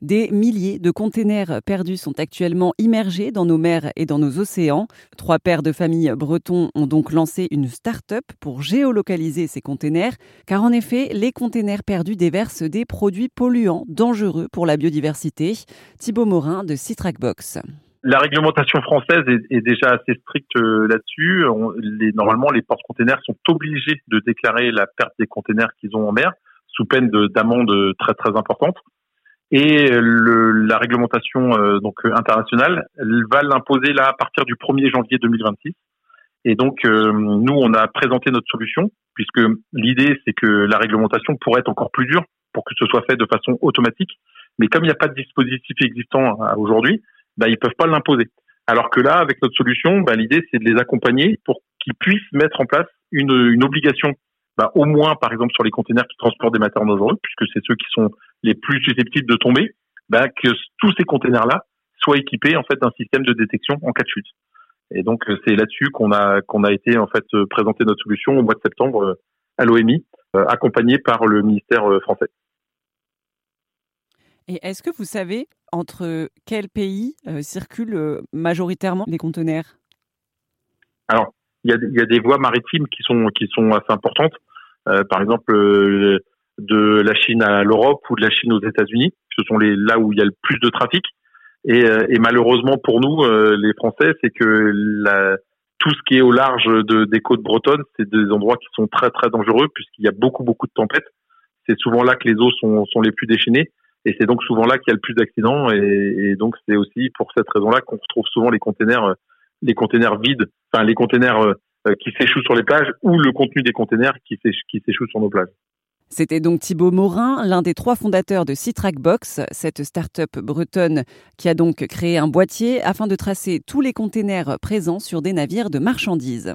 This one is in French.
Des milliers de containers perdus sont actuellement immergés dans nos mers et dans nos océans. Trois pères de famille bretons ont donc lancé une start-up pour géolocaliser ces containers, car en effet, les containers perdus déversent des produits polluants dangereux pour la biodiversité. Thibaut Morin de Citrackbox. La réglementation française est, déjà assez stricte euh, là-dessus. normalement, les porte-containers sont obligés de déclarer la perte des containers qu'ils ont en mer, sous peine d'amendes très très importantes. Et le, la réglementation euh, donc internationale elle va l'imposer là à partir du 1er janvier 2026. Et donc euh, nous on a présenté notre solution puisque l'idée c'est que la réglementation pourrait être encore plus dure pour que ce soit fait de façon automatique. Mais comme il n'y a pas de dispositif existant euh, aujourd'hui, bah, ils peuvent pas l'imposer. Alors que là, avec notre solution, bah, l'idée c'est de les accompagner pour qu'ils puissent mettre en place une, une obligation bah, au moins par exemple sur les containers qui transportent des matières dangereuses, puisque c'est ceux qui sont les plus susceptibles de tomber, bah, que tous ces containers-là soient équipés en fait d'un système de détection en cas de chute. Et donc c'est là-dessus qu'on a qu'on a été en fait euh, présenter notre solution au mois de septembre euh, à l'OMI, euh, accompagné par le ministère français. Et est-ce que vous savez entre quels pays circulent majoritairement les conteneurs Alors, il y a, y a, des voies maritimes qui sont qui sont assez importantes. Euh, par exemple euh, de la Chine à l'Europe ou de la Chine aux États-Unis. Ce sont les là où il y a le plus de trafic. Et, euh, et malheureusement pour nous, les Français, c'est que la, tout ce qui est au large de, des côtes bretonnes, c'est des endroits qui sont très très dangereux puisqu'il y a beaucoup beaucoup de tempêtes. C'est souvent là que les eaux sont, sont les plus déchaînées et c'est donc souvent là qu'il y a le plus d'accidents et, et, donc c'est aussi pour cette raison-là qu'on retrouve souvent les containers les containers vides, enfin les containers euh, qui s'échouent sur les plages ou le contenu des containers qui s'échouent sur nos plages. C'était donc Thibaut Morin, l'un des trois fondateurs de Citrackbox, cette start-up bretonne qui a donc créé un boîtier afin de tracer tous les containers présents sur des navires de marchandises.